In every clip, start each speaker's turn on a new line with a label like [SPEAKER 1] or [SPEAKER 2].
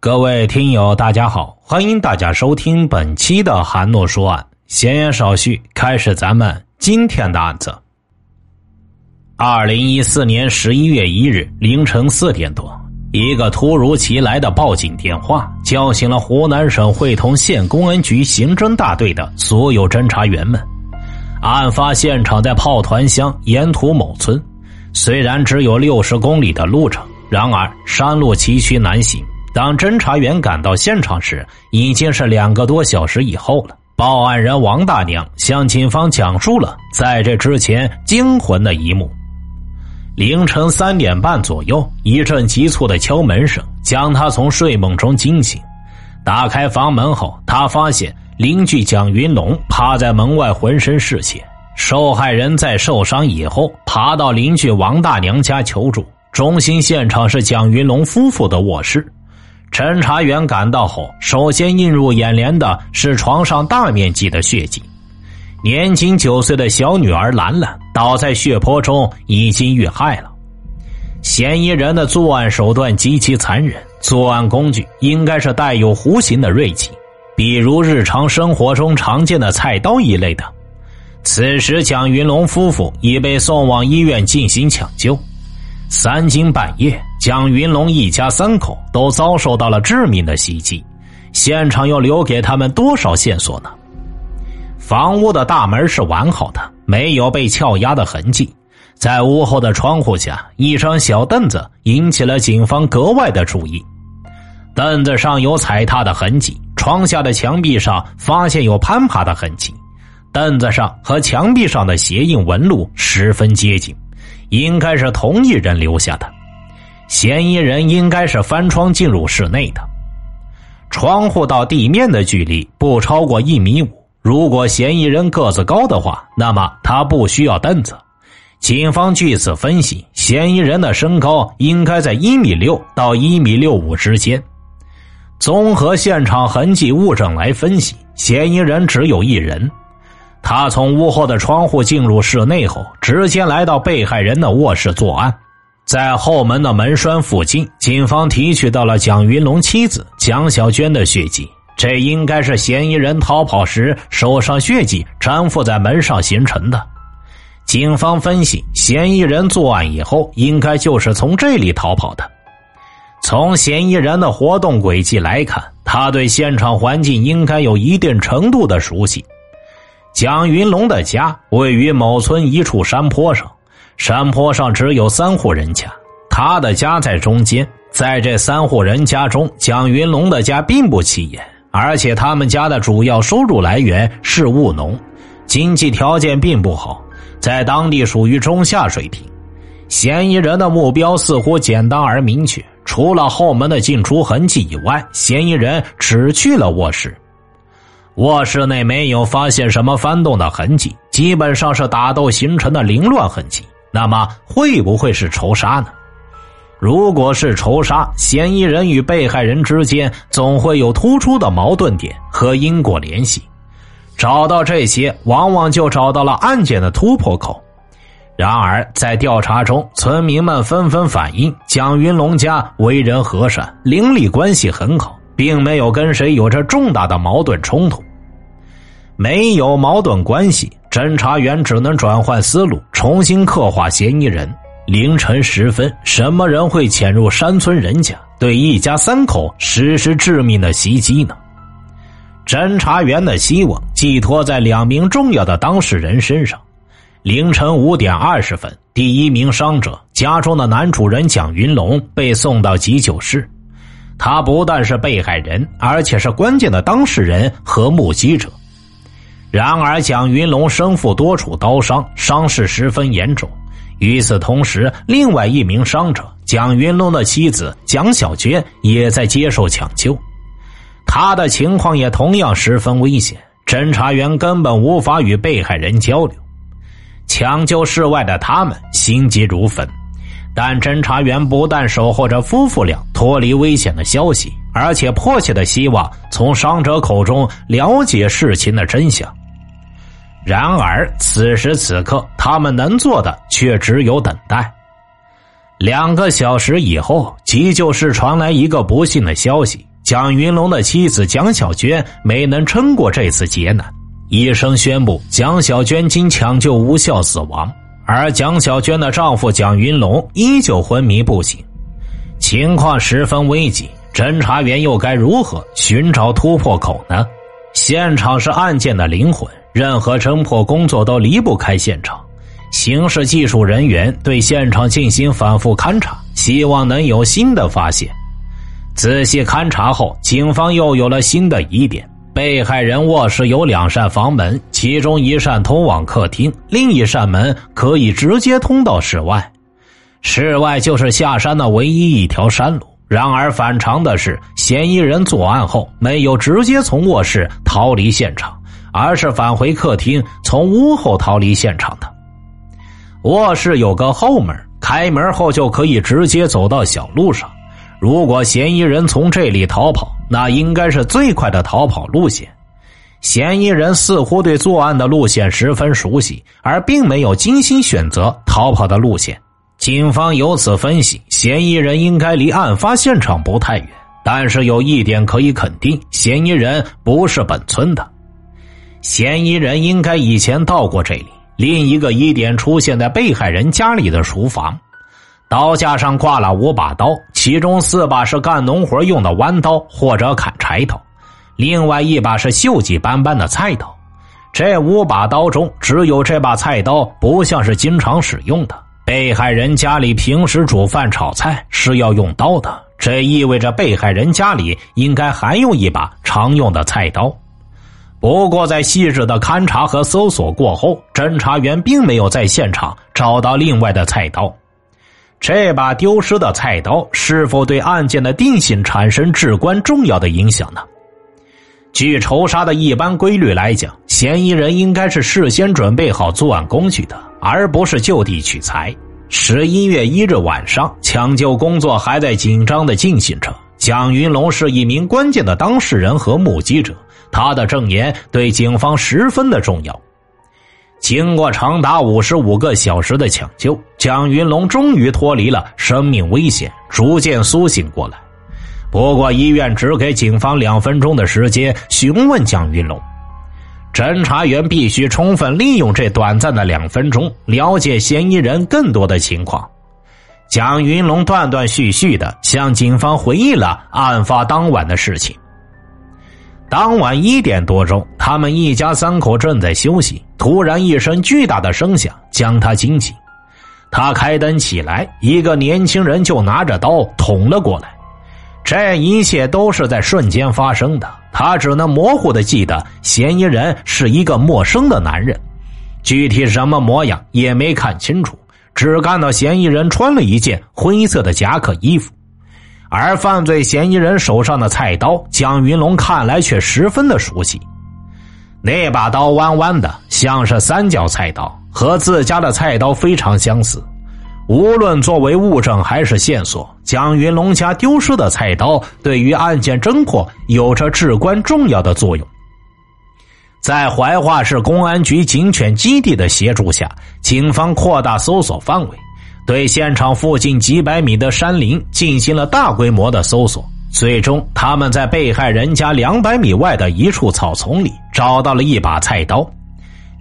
[SPEAKER 1] 各位听友，大家好，欢迎大家收听本期的韩诺说案。闲言少叙，开始咱们今天的案子。二零一四年十一月一日凌晨四点多，一个突如其来的报警电话叫醒了湖南省会同县公安局刑侦大队的所有侦查员们。案发现场在炮团乡沿途某村，虽然只有六十公里的路程，然而山路崎岖难行。当侦查员赶到现场时，已经是两个多小时以后了。报案人王大娘向警方讲述了在这之前惊魂的一幕。凌晨三点半左右，一阵急促的敲门声将他从睡梦中惊醒。打开房门后，他发现邻居蒋云龙趴在门外，浑身是血。受害人在受伤以后，爬到邻居王大娘家求助。中心现场是蒋云龙夫妇的卧室。侦查员赶到后，首先映入眼帘的是床上大面积的血迹。年仅九岁的小女儿兰兰倒在血泊中，已经遇害了。嫌疑人的作案手段极其残忍，作案工具应该是带有弧形的锐器，比如日常生活中常见的菜刀一类的。此时，蒋云龙夫妇已被送往医院进行抢救。三更半夜。蒋云龙一家三口都遭受到了致命的袭击，现场又留给他们多少线索呢？房屋的大门是完好的，没有被撬压的痕迹。在屋后的窗户下，一张小凳子引起了警方格外的注意。凳子上有踩踏的痕迹，窗下的墙壁上发现有攀爬的痕迹，凳子上和墙壁上的鞋印纹路十分接近，应该是同一人留下的。嫌疑人应该是翻窗进入室内的，窗户到地面的距离不超过一米五。如果嫌疑人个子高的话，那么他不需要凳子。警方据此分析，嫌疑人的身高应该在一米六到一米六五之间。综合现场痕迹物证来分析，嫌疑人只有一人。他从屋后的窗户进入室内后，直接来到被害人的卧室作案。在后门的门栓附近，警方提取到了蒋云龙妻子蒋小娟的血迹，这应该是嫌疑人逃跑时手上血迹粘附在门上形成的。警方分析，嫌疑人作案以后，应该就是从这里逃跑的。从嫌疑人的活动轨迹来看，他对现场环境应该有一定程度的熟悉。蒋云龙的家位于某村一处山坡上。山坡上只有三户人家，他的家在中间。在这三户人家中，蒋云龙的家并不起眼，而且他们家的主要收入来源是务农，经济条件并不好，在当地属于中下水平。嫌疑人的目标似乎简单而明确，除了后门的进出痕迹以外，嫌疑人只去了卧室。卧室内没有发现什么翻动的痕迹，基本上是打斗形成的凌乱痕迹。那么会不会是仇杀呢？如果是仇杀，嫌疑人与被害人之间总会有突出的矛盾点和因果联系。找到这些，往往就找到了案件的突破口。然而，在调查中，村民们纷纷反映，蒋云龙家为人和善，邻里关系很好，并没有跟谁有着重大的矛盾冲突。没有矛盾关系。侦查员只能转换思路，重新刻画嫌疑人。凌晨时分，什么人会潜入山村人家，对一家三口实施致命的袭击呢？侦查员的希望寄托在两名重要的当事人身上。凌晨五点二十分，第一名伤者家中的男主人蒋云龙被送到急救室。他不但是被害人，而且是关键的当事人和目击者。然而，蒋云龙身负多处刀伤，伤势十分严重。与此同时，另外一名伤者蒋云龙的妻子蒋小娟也在接受抢救，他的情况也同样十分危险。侦查员根本无法与被害人交流。抢救室外的他们心急如焚，但侦查员不但守候着夫妇俩脱离危险的消息，而且迫切的希望从伤者口中了解事情的真相。然而，此时此刻，他们能做的却只有等待。两个小时以后，急救室传来一个不幸的消息：蒋云龙的妻子蒋小娟没能撑过这次劫难。医生宣布，蒋小娟经抢救无效死亡，而蒋小娟的丈夫蒋云龙依旧昏迷不醒，情况十分危急。侦查员又该如何寻找突破口呢？现场是案件的灵魂，任何侦破工作都离不开现场。刑事技术人员对现场进行反复勘查，希望能有新的发现。仔细勘查后，警方又有了新的疑点：被害人卧室有两扇房门，其中一扇通往客厅，另一扇门可以直接通到室外。室外就是下山的唯一一条山路。然而反常的是，嫌疑人作案后没有直接从卧室逃离现场，而是返回客厅，从屋后逃离现场的。卧室有个后门，开门后就可以直接走到小路上。如果嫌疑人从这里逃跑，那应该是最快的逃跑路线。嫌疑人似乎对作案的路线十分熟悉，而并没有精心选择逃跑的路线。警方由此分析，嫌疑人应该离案发现场不太远。但是有一点可以肯定，嫌疑人不是本村的。嫌疑人应该以前到过这里。另一个疑点出现在被害人家里的厨房，刀架上挂了五把刀，其中四把是干农活用的弯刀或者砍柴刀，另外一把是锈迹斑斑的菜刀。这五把刀中，只有这把菜刀不像是经常使用的。被害人家里平时煮饭炒菜是要用刀的，这意味着被害人家里应该还有一把常用的菜刀。不过，在细致的勘查和搜索过后，侦查员并没有在现场找到另外的菜刀。这把丢失的菜刀是否对案件的定性产生至关重要的影响呢？据仇杀的一般规律来讲，嫌疑人应该是事先准备好作案工具的，而不是就地取材。十一月一日晚上，抢救工作还在紧张的进行着。蒋云龙是一名关键的当事人和目击者。他的证言对警方十分的重要。经过长达五十五个小时的抢救，蒋云龙终于脱离了生命危险，逐渐苏醒过来。不过，医院只给警方两分钟的时间询问蒋云龙。侦查员必须充分利用这短暂的两分钟，了解嫌疑人更多的情况。蒋云龙断断续续的向警方回忆了案发当晚的事情。当晚一点多钟，他们一家三口正在休息，突然一声巨大的声响将他惊醒。他开灯起来，一个年轻人就拿着刀捅了过来。这一切都是在瞬间发生的，他只能模糊的记得嫌疑人是一个陌生的男人，具体什么模样也没看清楚，只看到嫌疑人穿了一件灰色的夹克衣服。而犯罪嫌疑人手上的菜刀，蒋云龙看来却十分的熟悉。那把刀弯弯的，像是三角菜刀，和自家的菜刀非常相似。无论作为物证还是线索，蒋云龙家丢失的菜刀对于案件侦破有着至关重要的作用。在怀化市公安局警犬基地的协助下，警方扩大搜索范围。对现场附近几百米的山林进行了大规模的搜索，最终他们在被害人家两百米外的一处草丛里找到了一把菜刀。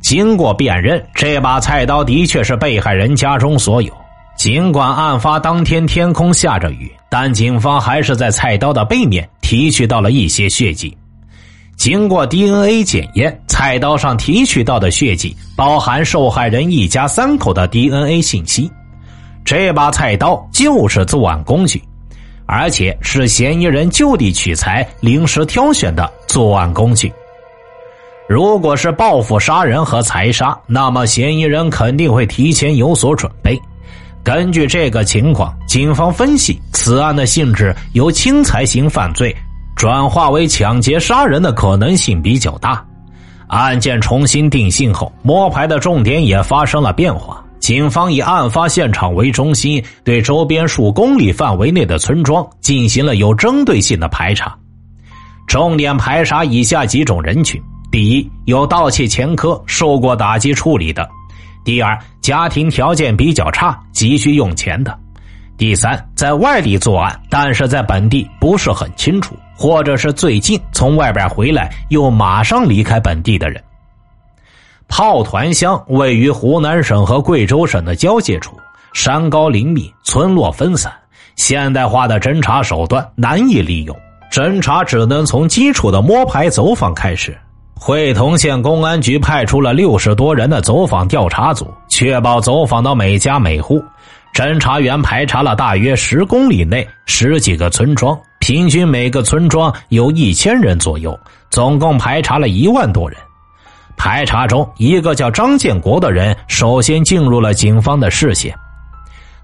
[SPEAKER 1] 经过辨认，这把菜刀的确是被害人家中所有。尽管案发当天天空下着雨，但警方还是在菜刀的背面提取到了一些血迹。经过 DNA 检验，菜刀上提取到的血迹包含受害人一家三口的 DNA 信息。这把菜刀就是作案工具，而且是嫌疑人就地取材、临时挑选的作案工具。如果是报复杀人和财杀，那么嫌疑人肯定会提前有所准备。根据这个情况，警方分析此案的性质由轻财型犯罪转化为抢劫杀人的可能性比较大。案件重新定性后，摸排的重点也发生了变化。警方以案发现场为中心，对周边数公里范围内的村庄进行了有针对性的排查，重点排查以下几种人群：第一，有盗窃前科、受过打击处理的；第二，家庭条件比较差、急需用钱的；第三，在外地作案，但是在本地不是很清楚，或者是最近从外边回来又马上离开本地的人。炮团乡位于湖南省和贵州省的交界处，山高林密，村落分散，现代化的侦查手段难以利用，侦查只能从基础的摸排走访开始。会同县公安局派出了六十多人的走访调查组，确保走访到每家每户。侦查员排查了大约十公里内十几个村庄，平均每个村庄有一千人左右，总共排查了一万多人。排查中，一个叫张建国的人首先进入了警方的视线。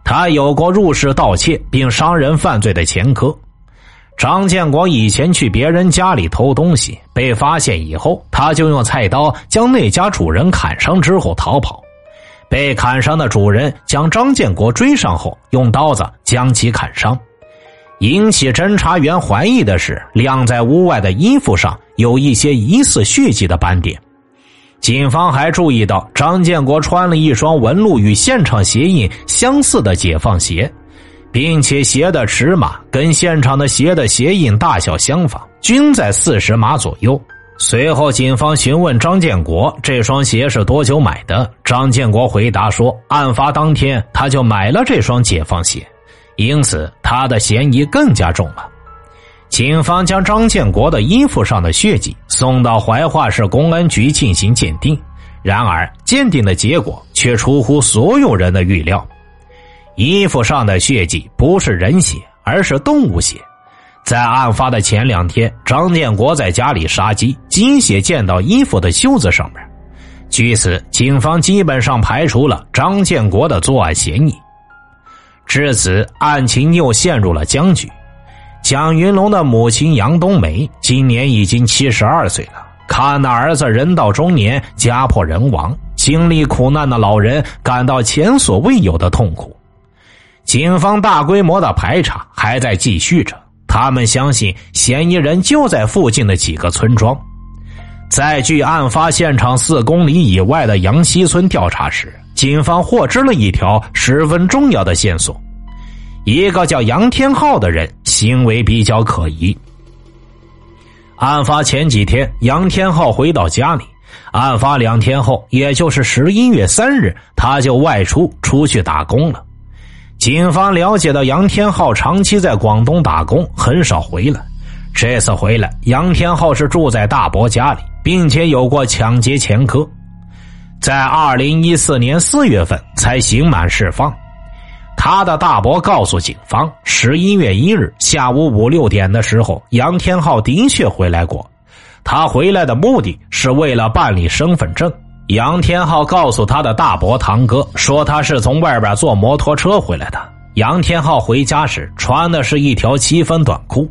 [SPEAKER 1] 他有过入室盗窃并伤人犯罪的前科。张建国以前去别人家里偷东西，被发现以后，他就用菜刀将那家主人砍伤之后逃跑。被砍伤的主人将张建国追上后，用刀子将其砍伤。引起侦查员怀疑的是，晾在屋外的衣服上有一些疑似血迹的斑点。警方还注意到张建国穿了一双纹路与现场鞋印相似的解放鞋，并且鞋的尺码跟现场的鞋的鞋印大小相仿，均在四十码左右。随后，警方询问张建国这双鞋是多久买的。张建国回答说，案发当天他就买了这双解放鞋，因此他的嫌疑更加重了。警方将张建国的衣服上的血迹送到怀化市公安局进行鉴定，然而鉴定的结果却出乎所有人的预料，衣服上的血迹不是人血，而是动物血。在案发的前两天，张建国在家里杀鸡，鸡血溅到衣服的袖子上面。据此，警方基本上排除了张建国的作案嫌疑。至此，案情又陷入了僵局。蒋云龙的母亲杨冬梅今年已经七十二岁了，看到儿子人到中年家破人亡，经历苦难的老人感到前所未有的痛苦。警方大规模的排查还在继续着，他们相信嫌疑人就在附近的几个村庄。在距案发现场四公里以外的杨溪村调查时，警方获知了一条十分重要的线索。一个叫杨天浩的人行为比较可疑。案发前几天，杨天浩回到家里，案发两天后，也就是十一月三日，他就外出出去打工了。警方了解到，杨天浩长期在广东打工，很少回来。这次回来，杨天浩是住在大伯家里，并且有过抢劫前科，在二零一四年四月份才刑满释放。他的大伯告诉警方，十一月一日下午五六点的时候，杨天浩的确回来过。他回来的目的是为了办理身份证。杨天浩告诉他的大伯堂哥说，他是从外边坐摩托车回来的。杨天浩回家时穿的是一条七分短裤，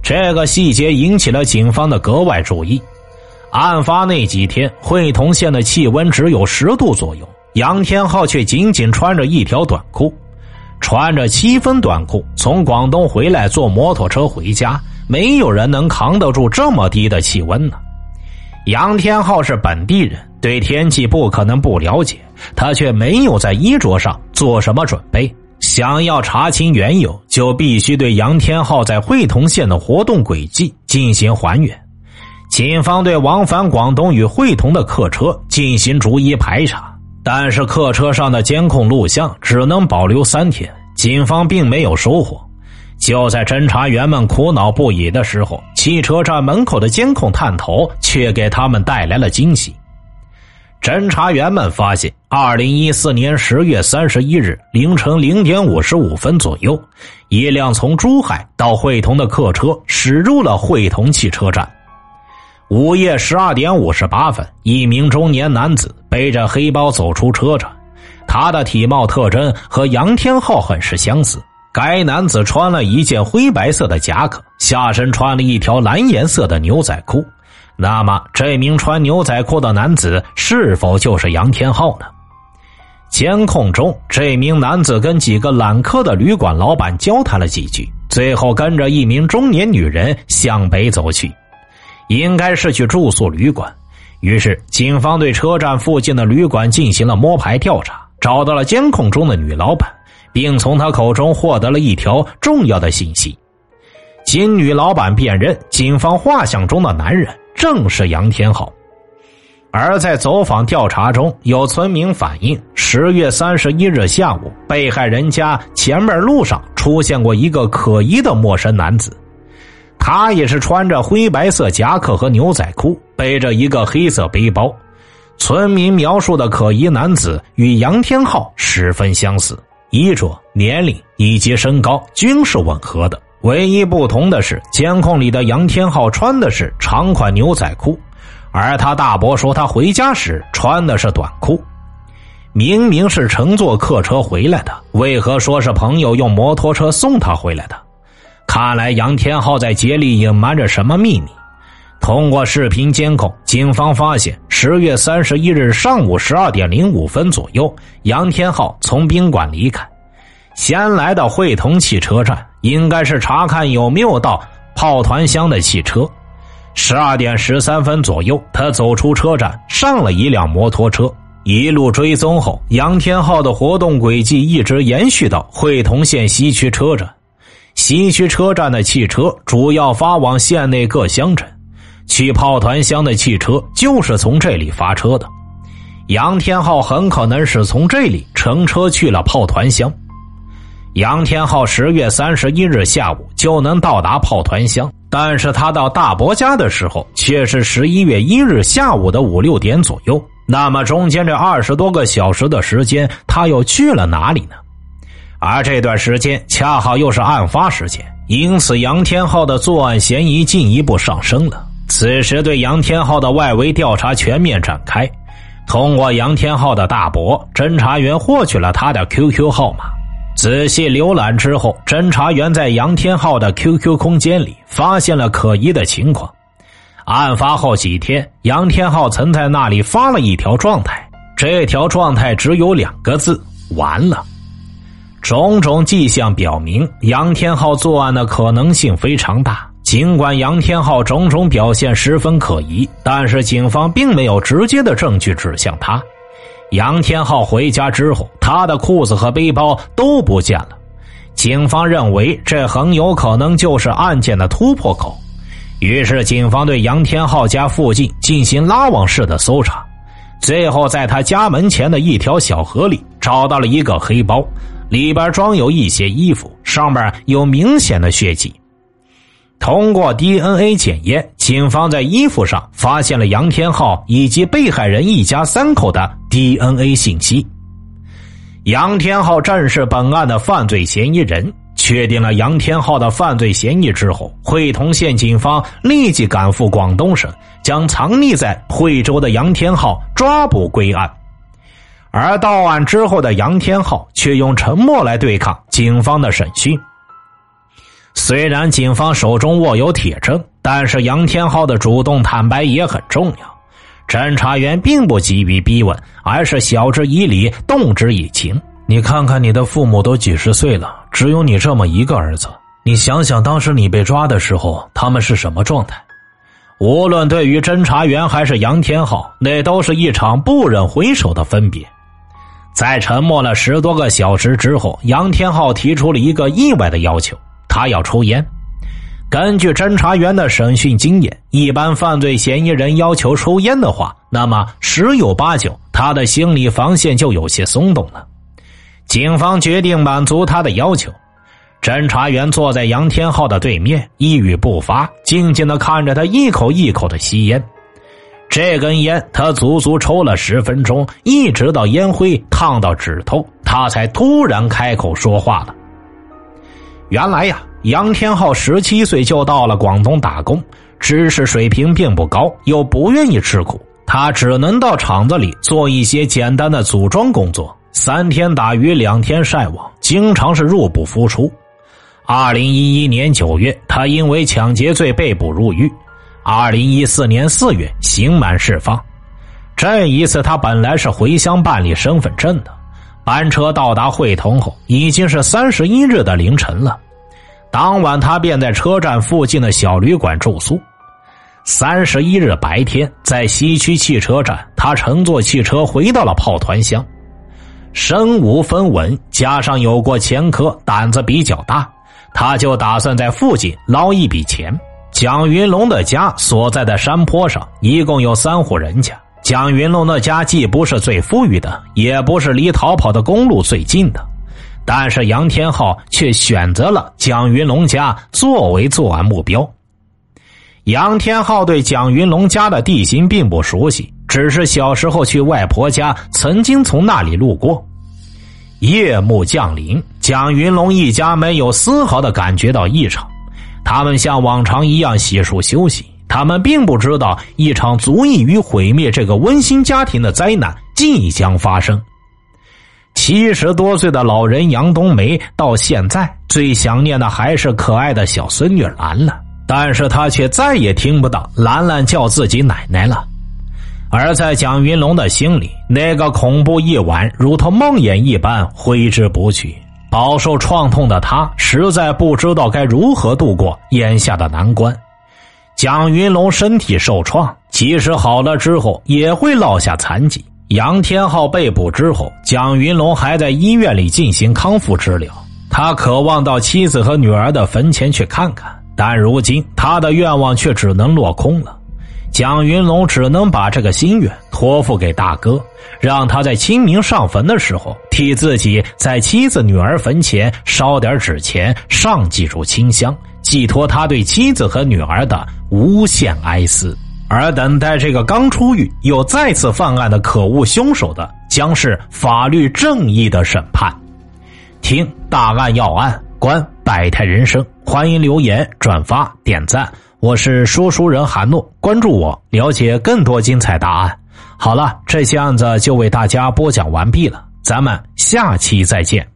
[SPEAKER 1] 这个细节引起了警方的格外注意。案发那几天，会同县的气温只有十度左右，杨天浩却仅仅穿着一条短裤。穿着七分短裤从广东回来，坐摩托车回家，没有人能扛得住这么低的气温呢。杨天浩是本地人，对天气不可能不了解，他却没有在衣着上做什么准备。想要查清缘由，就必须对杨天浩在会同县的活动轨迹进行还原。警方对往返广东与会同的客车进行逐一排查。但是客车上的监控录像只能保留三天，警方并没有收获。就在侦查员们苦恼不已的时候，汽车站门口的监控探头却给他们带来了惊喜。侦查员们发现，二零一四年十月三十一日凌晨零点五十五分左右，一辆从珠海到会同的客车驶入了会同汽车站。午夜十二点五十八分，一名中年男子背着黑包走出车站，他的体貌特征和杨天浩很是相似。该男子穿了一件灰白色的夹克，下身穿了一条蓝颜色的牛仔裤。那么，这名穿牛仔裤的男子是否就是杨天浩呢？监控中，这名男子跟几个揽客的旅馆老板交谈了几句，最后跟着一名中年女人向北走去。应该是去住宿旅馆，于是警方对车站附近的旅馆进行了摸排调查，找到了监控中的女老板，并从他口中获得了一条重要的信息：经女老板辨认警方画像中的男人正是杨天浩。而在走访调查中，有村民反映，十月三十一日下午，被害人家前面路上出现过一个可疑的陌生男子。他也是穿着灰白色夹克和牛仔裤，背着一个黑色背包。村民描述的可疑男子与杨天浩十分相似，衣着、年龄以及身高均是吻合的。唯一不同的是，监控里的杨天浩穿的是长款牛仔裤。而他大伯说，他回家时穿的是短裤。明明是乘坐客车回来的，为何说是朋友用摩托车送他回来的？看来杨天浩在竭力隐瞒着什么秘密。通过视频监控，警方发现十月三十一日上午十二点零五分左右，杨天浩从宾馆离开，先来到汇同汽车站，应该是查看有没有到炮团乡的汽车。十二点十三分左右，他走出车站，上了一辆摩托车，一路追踪后，杨天浩的活动轨迹一直延续到汇同县西区车站。西区车站的汽车主要发往县内各乡镇，去炮团乡的汽车就是从这里发车的。杨天浩很可能是从这里乘车去了炮团乡。杨天浩十月三十一日下午就能到达炮团乡，但是他到大伯家的时候却是十一月一日下午的五六点左右。那么中间这二十多个小时的时间，他又去了哪里呢？而这段时间恰好又是案发时间，因此杨天浩的作案嫌疑进一步上升了。此时对杨天浩的外围调查全面展开，通过杨天浩的大伯，侦查员获取了他的 QQ 号码。仔细浏览之后，侦查员在杨天浩的 QQ 空间里发现了可疑的情况。案发后几天，杨天浩曾在那里发了一条状态，这条状态只有两个字：“完了。”种种迹象表明，杨天浩作案的可能性非常大。尽管杨天浩种种表现十分可疑，但是警方并没有直接的证据指向他。杨天浩回家之后，他的裤子和背包都不见了。警方认为这很有可能就是案件的突破口，于是警方对杨天浩家附近进行拉网式的搜查，最后在他家门前的一条小河里找到了一个黑包，里边装有一些衣服，上面有明显的血迹。通过 DNA 检验，警方在衣服上发现了杨天浩以及被害人一家三口的 DNA 信息。杨天浩正是本案的犯罪嫌疑人。确定了杨天浩的犯罪嫌疑之后，会同县警方立即赶赴广东省，将藏匿在惠州的杨天浩抓捕归案。而到案之后的杨天浩却用沉默来对抗警方的审讯。虽然警方手中握有铁证，但是杨天浩的主动坦白也很重要。侦查员并不急于逼问，而是晓之以理，动之以情。你看看，你的父母都几十岁了，只有你这么一个儿子。你想想，当时你被抓的时候，他们是什么状态？无论对于侦查员还是杨天浩，那都是一场不忍回首的分别。在沉默了十多个小时之后，杨天浩提出了一个意外的要求。他要抽烟。根据侦查员的审讯经验，一般犯罪嫌疑人要求抽烟的话，那么十有八九他的心理防线就有些松动了。警方决定满足他的要求。侦查员坐在杨天浩的对面，一语不发，静静的看着他一口一口的吸烟。这根烟他足足抽了十分钟，一直到烟灰烫到指头，他才突然开口说话了。原来呀，杨天浩十七岁就到了广东打工，知识水平并不高，又不愿意吃苦，他只能到厂子里做一些简单的组装工作，三天打鱼两天晒网，经常是入不敷出。二零一一年九月，他因为抢劫罪被捕入狱，二零一四年四月刑满释放。这一次，他本来是回乡办理身份证的。班车到达会同后，已经是三十一日的凌晨了。当晚，他便在车站附近的小旅馆住宿。三十一日白天，在西区汽车站，他乘坐汽车回到了炮团乡。身无分文，加上有过前科，胆子比较大，他就打算在附近捞一笔钱。蒋云龙的家所在的山坡上，一共有三户人家。蒋云龙的家既不是最富裕的，也不是离逃跑的公路最近的，但是杨天浩却选择了蒋云龙家作为作案目标。杨天浩对蒋云龙家的地形并不熟悉，只是小时候去外婆家，曾经从那里路过。夜幕降临，蒋云龙一家没有丝毫的感觉到异常。他们像往常一样洗漱休息，他们并不知道一场足以于毁灭这个温馨家庭的灾难即将发生。七十多岁的老人杨冬梅到现在最想念的还是可爱的小孙女兰兰，但是她却再也听不到兰兰叫自己奶奶了。而在蒋云龙的心里，那个恐怖夜晚如同梦魇一般挥之不去。饱受创痛的他实在不知道该如何度过眼下的难关。蒋云龙身体受创，即使好了之后也会落下残疾。杨天浩被捕之后，蒋云龙还在医院里进行康复治疗。他渴望到妻子和女儿的坟前去看看，但如今他的愿望却只能落空了。蒋云龙只能把这个心愿托付给大哥，让他在清明上坟的时候，替自己在妻子、女儿坟前烧点纸钱，上几炷清香，寄托他对妻子和女儿的无限哀思。而等待这个刚出狱又再次犯案的可恶凶手的，将是法律正义的审判。听大案要案，观百态人生，欢迎留言、转发、点赞。我是说书人韩诺，关注我，了解更多精彩答案。好了，这期案子就为大家播讲完毕了，咱们下期再见。